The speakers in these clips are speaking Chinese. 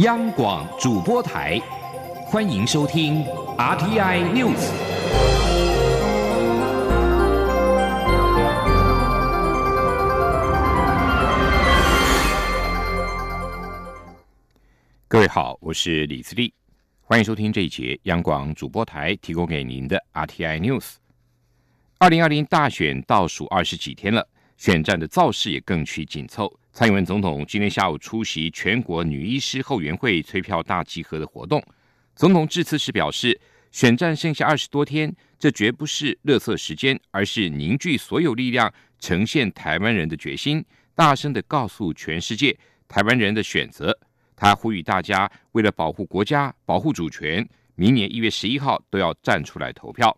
央广主播台，欢迎收听 RTI News。各位好，我是李自立，欢迎收听这一节央广主播台提供给您的 RTI News。二零二零大选倒数二十几天了，选战的造势也更趋紧凑。蔡英文总统今天下午出席全国女医师后援会催票大集合的活动。总统致辞时表示，选战剩下二十多天，这绝不是乐色时间，而是凝聚所有力量，呈现台湾人的决心，大声的告诉全世界台湾人的选择。他呼吁大家为了保护国家、保护主权，明年一月十一号都要站出来投票。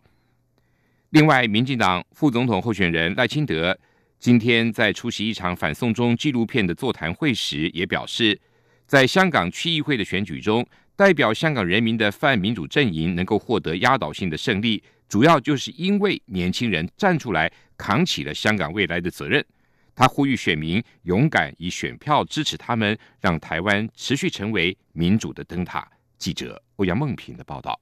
另外，民进党副总统候选人赖清德。今天在出席一场反送中纪录片的座谈会时，也表示，在香港区议会的选举中，代表香港人民的泛民主阵营能够获得压倒性的胜利，主要就是因为年轻人站出来扛起了香港未来的责任。他呼吁选民勇敢以选票支持他们，让台湾持续成为民主的灯塔。记者欧阳梦平的报道。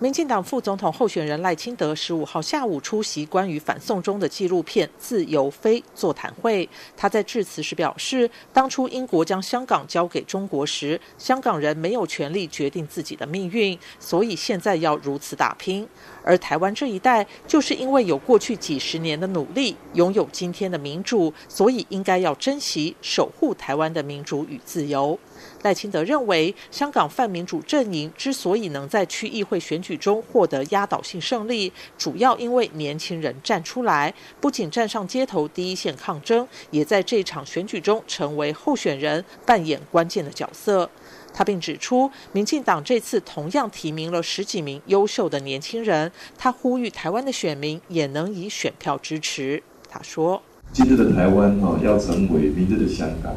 民进党副总统候选人赖清德十五号下午出席关于反送中的纪录片《自由飞》座谈会。他在致辞时表示，当初英国将香港交给中国时，香港人没有权利决定自己的命运，所以现在要如此打拼。而台湾这一代，就是因为有过去几十年的努力，拥有今天的民主，所以应该要珍惜、守护台湾的民主与自由。赖清德认为，香港泛民主阵营之所以能在区议会选举中获得压倒性胜利，主要因为年轻人站出来，不仅站上街头第一线抗争，也在这场选举中成为候选人，扮演关键的角色。他并指出，民进党这次同样提名了十几名优秀的年轻人，他呼吁台湾的选民也能以选票支持。他说：“今日的台湾哈，要成为明日的香港，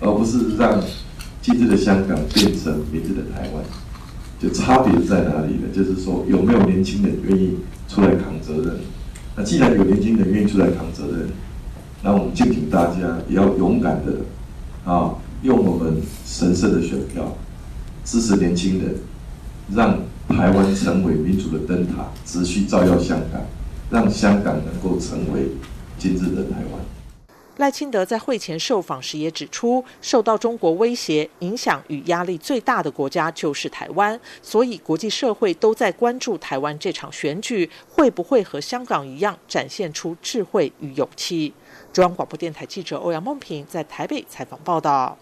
而不是让。”今日的香港变成明日的台湾，就差别在哪里呢？就是说有没有年轻人愿意出来扛责任？那既然有年轻人愿意出来扛责任，那我们敬请大家也要勇敢的啊，用我们神圣的选票支持年轻人，让台湾成为民主的灯塔，持续照耀香港，让香港能够成为今日的台湾。赖清德在会前受访时也指出，受到中国威胁、影响与压力最大的国家就是台湾，所以国际社会都在关注台湾这场选举会不会和香港一样展现出智慧与勇气。中央广播电台记者欧阳梦平在台北采访报道。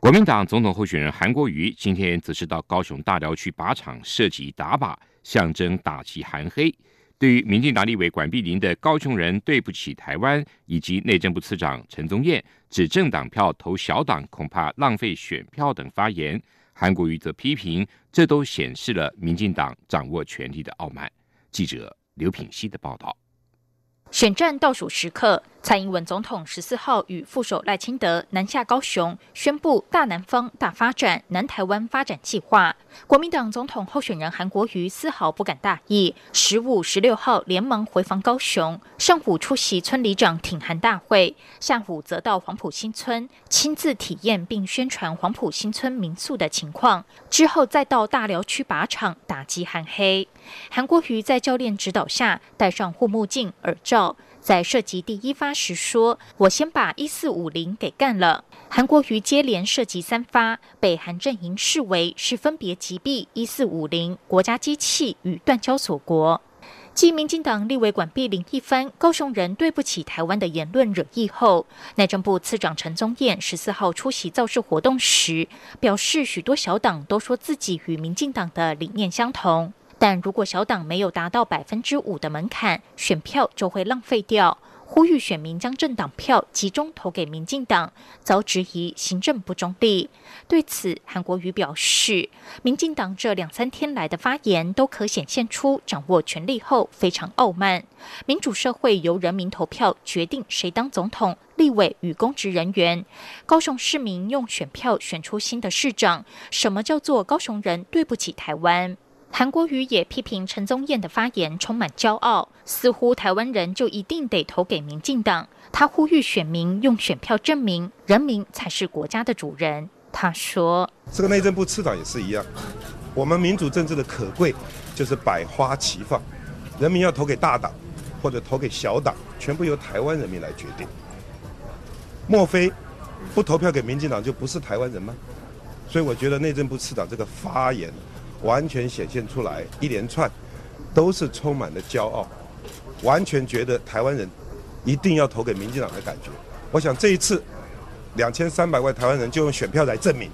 国民党总统候选人韩国瑜今天则是到高雄大寮区靶场射击打靶，象征打击韩黑。对于民进党立委管碧林的“高雄人对不起台湾”，以及内政部次长陈宗彦指政党票投小党恐怕浪费选票等发言，韩国瑜则批评，这都显示了民进党掌握权力的傲慢。记者刘品希的报道。选战倒数时刻。蔡英文总统十四号与副手赖清德南下高雄，宣布大南方大发展、南台湾发展计划。国民党总统候选人韩国瑜丝毫不敢大意，十五、十六号连忙回防高雄，上午出席村里长挺韩大会，下午则到黄埔新村亲自体验并宣传黄埔新村民宿的情况，之后再到大寮区靶场打击韩黑。韩国瑜在教练指导下，戴上护目镜、耳罩。在射击第一发时说：“我先把一四五零给干了。”韩国瑜接连射击三发，被韩阵营视为是分别击毙一四五零国家机器与断交锁国。继民进党立委管碧林一番高雄人对不起台湾的言论惹意后，内政部次长陈宗彦十四号出席造势活动时表示，许多小党都说自己与民进党的理念相同。但如果小党没有达到百分之五的门槛，选票就会浪费掉。呼吁选民将政党票集中投给民进党，遭质疑行政不中立。对此，韩国瑜表示，民进党这两三天来的发言都可显现出掌握权力后非常傲慢。民主社会由人民投票决定谁当总统、立委与公职人员。高雄市民用选票选出新的市长，什么叫做高雄人对不起台湾？韩国瑜也批评陈宗彦的发言充满骄傲，似乎台湾人就一定得投给民进党。他呼吁选民用选票证明，人民才是国家的主人。他说：“这个内政部次长也是一样，我们民主政治的可贵就是百花齐放，人民要投给大党或者投给小党，全部由台湾人民来决定。莫非不投票给民进党就不是台湾人吗？所以我觉得内政部次长这个发言完全显现出来，一连串都是充满了骄傲，完全觉得台湾人一定要投给民进党的感觉。我想这一次。”两千三百万台湾人就用选票来证明，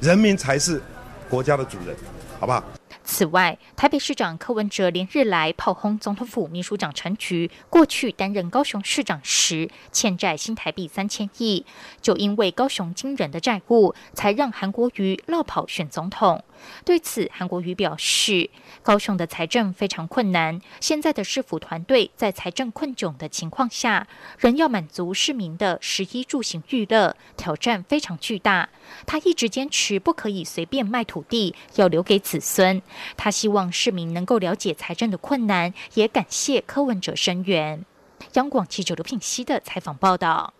人民才是国家的主人，好不好？此外，台北市长柯文哲连日来炮轰总统府秘书长陈菊，过去担任高雄市长时欠债新台币三千亿，就因为高雄惊人的债务，才让韩国瑜落跑选总统。对此，韩国瑜表示，高雄的财政非常困难，现在的市府团队在财政困窘的情况下，仍要满足市民的食衣住行娱乐，挑战非常巨大。他一直坚持不可以随便卖土地，要留给子孙。他希望市民能够了解财政的困难，也感谢柯文哲声援。央广记者刘品熙的采访报道。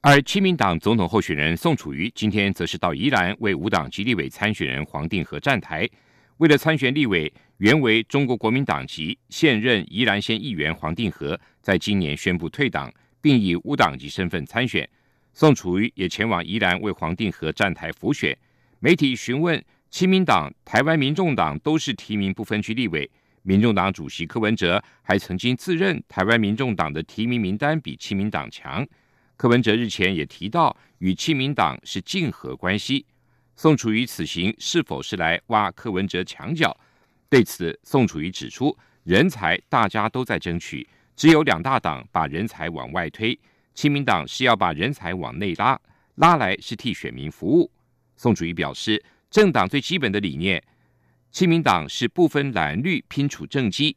而亲民党总统候选人宋楚瑜今天则是到宜兰为五党籍立委参选人黄定和站台。为了参选立委，原为中国国民党籍现任宜兰县议员黄定和，在今年宣布退党，并以无党籍身份参选。宋楚瑜也前往宜兰为黄定和站台辅选。媒体询问亲民党、台湾民众党都是提名不分区立委，民众党主席柯文哲还曾经自认台湾民众党的提名名单比亲民党强。柯文哲日前也提到，与亲民党是竞合关系。宋楚瑜此行是否是来挖柯文哲墙角？对此，宋楚瑜指出，人才大家都在争取，只有两大党把人才往外推，亲民党是要把人才往内拉，拉来是替选民服务。宋楚瑜表示，政党最基本的理念，亲民党是不分蓝绿拼处政绩。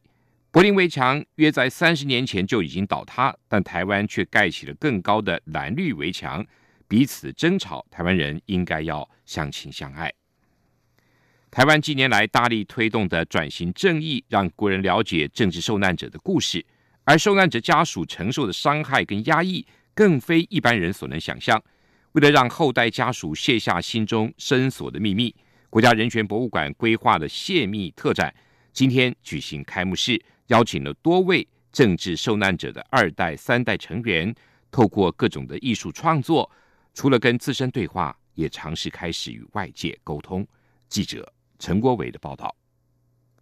柏林围墙约在三十年前就已经倒塌，但台湾却盖起了更高的蓝绿围墙，彼此争吵。台湾人应该要相亲相爱。台湾近年来大力推动的转型正义，让国人了解政治受难者的故事，而受难者家属承受的伤害跟压抑，更非一般人所能想象。为了让后代家属卸下心中深锁的秘密，国家人权博物馆规划的泄密特展，今天举行开幕式。邀请了多位政治受难者的二代、三代成员，透过各种的艺术创作，除了跟自身对话，也尝试开始与外界沟通。记者陈国伟的报道。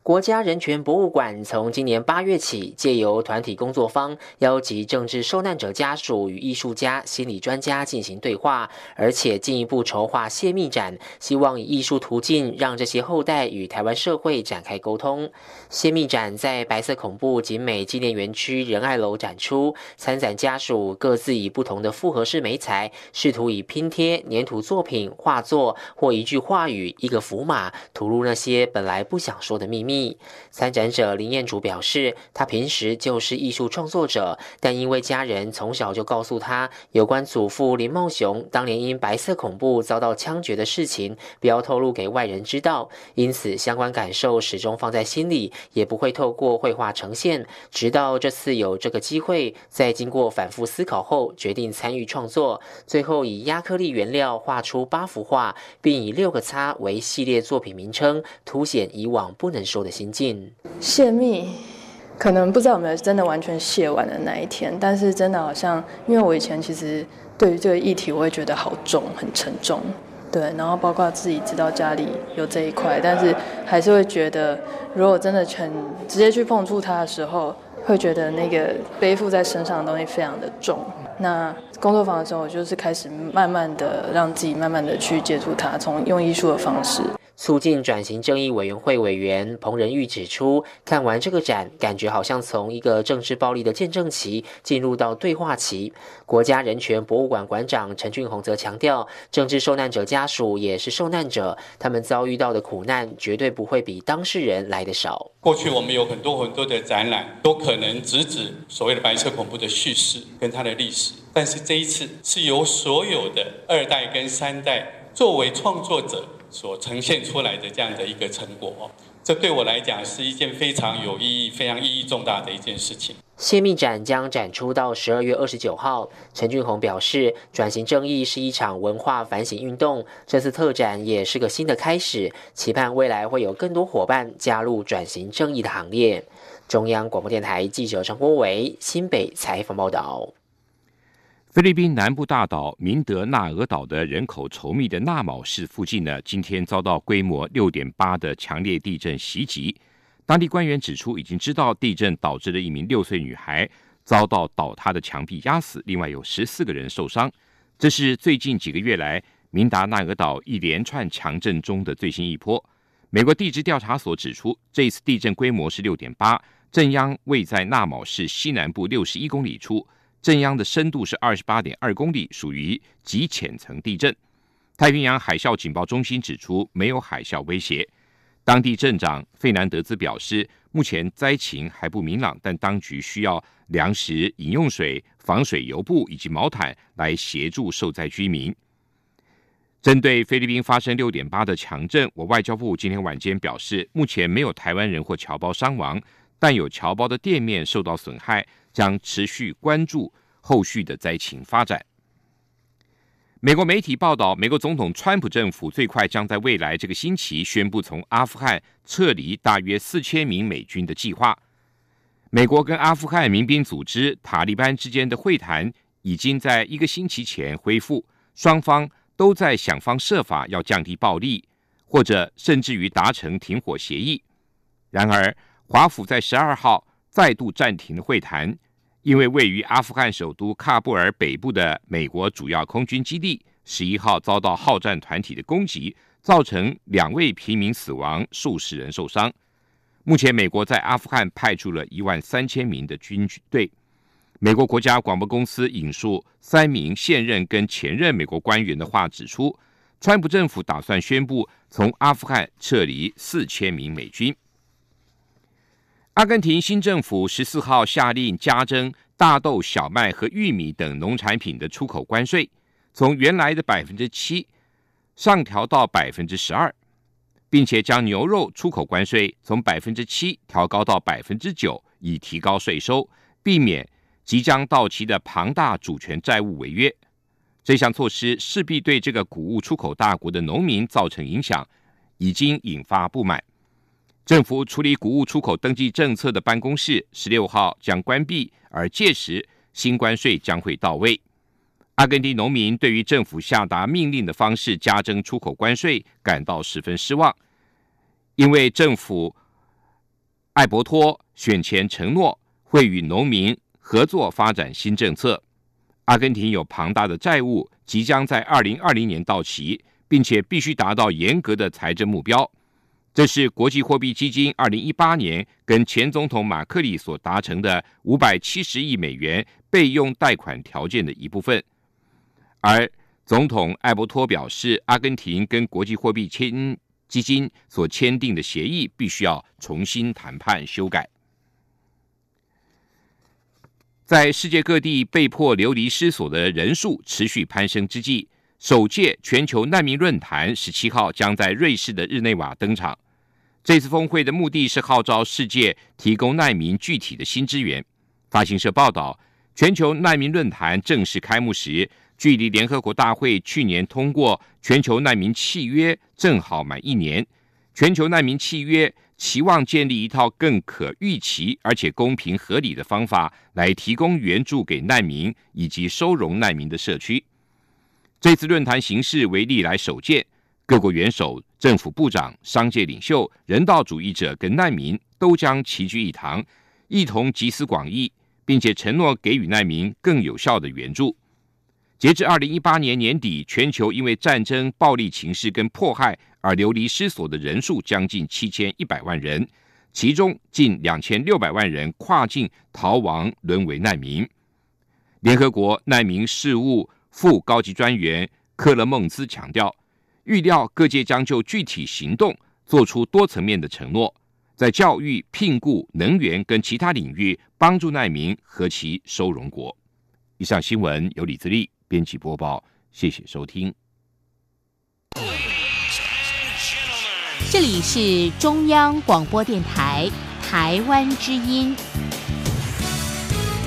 国家人权博物馆从今年八月起，借由团体工作坊，邀集政治受难者家属与艺术家、心理专家进行对话，而且进一步筹划泄密展，希望以艺术途径让这些后代与台湾社会展开沟通。泄密展在白色恐怖景美纪念园区仁爱楼展出，参展家属各自以不同的复合式媒材，试图以拼贴、粘土作品、画作或一句话语、一个符码，吐露那些本来不想说的秘密。参展者林彦祖表示，他平时就是艺术创作者，但因为家人从小就告诉他有关祖父林茂雄当年因白色恐怖遭到枪决的事情，不要透露给外人知道，因此相关感受始终放在心里，也不会透过绘画呈现。直到这次有这个机会，在经过反复思考后，决定参与创作，最后以亚克力原料画出八幅画，并以六个叉为系列作品名称，凸显以往不能说我的。心境泄密，可能不知道有没有真的完全泄完的那一天，但是真的好像，因为我以前其实对于这个议题，我会觉得好重，很沉重，对，然后包括自己知道家里有这一块，但是还是会觉得，如果真的全直接去碰触它的时候，会觉得那个背负在身上的东西非常的重。那工作坊的时候，我就是开始慢慢的让自己慢慢的去接触它，从用艺术的方式。促进转型正义委员会委员彭仁玉指出，看完这个展，感觉好像从一个政治暴力的见证期进入到对话期。国家人权博物馆馆长陈俊宏则强调，政治受难者家属也是受难者，他们遭遇到的苦难绝对不会比当事人来的少。过去我们有很多很多的展览，都可能直指所谓的白色恐怖的叙事跟它的历史，但是这一次是由所有的二代跟三代作为创作者。所呈现出来的这样的一个成果，这对我来讲是一件非常有意义、非常意义重大的一件事情。泄密展将展出到十二月二十九号。陈俊宏表示，转型正义是一场文化反省运动，这次特展也是个新的开始，期盼未来会有更多伙伴加入转型正义的行列。中央广播电台记者陈国伟新北采访报道。菲律宾南部大岛明德纳俄岛的人口稠密的纳卯市附近呢，今天遭到规模六点八的强烈地震袭击。当地官员指出，已经知道地震导致了一名六岁女孩遭到倒塌的墙壁压死，另外有十四个人受伤。这是最近几个月来明达纳俄岛一连串强震中的最新一波。美国地质调查所指出，这次地震规模是六点八，震央位在纳卯市西南部六十一公里处，震央的深度是二十八点二公里，属于极浅层地震。太平洋海啸警报中心指出，没有海啸威胁。当地镇长费南德兹表示，目前灾情还不明朗，但当局需要粮食、饮用水、防水油布以及毛毯来协助受灾居民。针对菲律宾发生六点八的强震，我外交部今天晚间表示，目前没有台湾人或侨胞伤亡，但有侨胞的店面受到损害，将持续关注后续的灾情发展。美国媒体报道，美国总统川普政府最快将在未来这个星期宣布从阿富汗撤离大约四千名美军的计划。美国跟阿富汗民兵组织塔利班之间的会谈已经在一个星期前恢复，双方都在想方设法要降低暴力，或者甚至于达成停火协议。然而，华府在十二号再度暂停了会谈。因为位于阿富汗首都喀布尔北部的美国主要空军基地，十一号遭到好战团体的攻击，造成两位平民死亡，数十人受伤。目前，美国在阿富汗派出了一万三千名的军队。美国国家广播公司引述三名现任跟前任美国官员的话指出，川普政府打算宣布从阿富汗撤离四千名美军。阿根廷新政府十四号下令加征大豆、小麦和玉米等农产品的出口关税，从原来的百分之七上调到百分之十二，并且将牛肉出口关税从百分之七调高到百分之九，以提高税收，避免即将到期的庞大主权债务违约。这项措施势必对这个谷物出口大国的农民造成影响，已经引发不满。政府处理谷物出口登记政策的办公室十六号将关闭，而届时新关税将会到位。阿根廷农民对于政府下达命令的方式加征出口关税感到十分失望，因为政府艾伯托选前承诺会与农民合作发展新政策。阿根廷有庞大的债务，即将在二零二零年到期，并且必须达到严格的财政目标。这是国际货币基金二零一八年跟前总统马克里所达成的五百七十亿美元备用贷款条件的一部分，而总统艾伯托表示，阿根廷跟国际货币签基金所签订的协议必须要重新谈判修改。在世界各地被迫流离失所的人数持续攀升之际。首届全球难民论坛十七号将在瑞士的日内瓦登场。这次峰会的目的是号召世界提供难民具体的新资源。发行社报道，全球难民论坛正式开幕时，距离联合国大会去年通过全球难民契约正好满一年。全球难民契约期望建立一套更可预期而且公平合理的方法，来提供援助给难民以及收容难民的社区。这次论坛形式为历来首见，各国元首、政府部长、商界领袖、人道主义者跟难民都将齐聚一堂，一同集思广益，并且承诺给予难民更有效的援助。截至二零一八年年底，全球因为战争、暴力情势跟迫害而流离失所的人数将近七千一百万人，其中近两千六百万人跨境逃亡，沦为难民。联合国难民事务。副高级专员克勒孟兹强调，预料各界将就具体行动做出多层面的承诺，在教育、聘雇、能源跟其他领域帮助难民和其收容国。以上新闻由李自力编辑播报，谢谢收听。这里是中央广播电台台湾之音。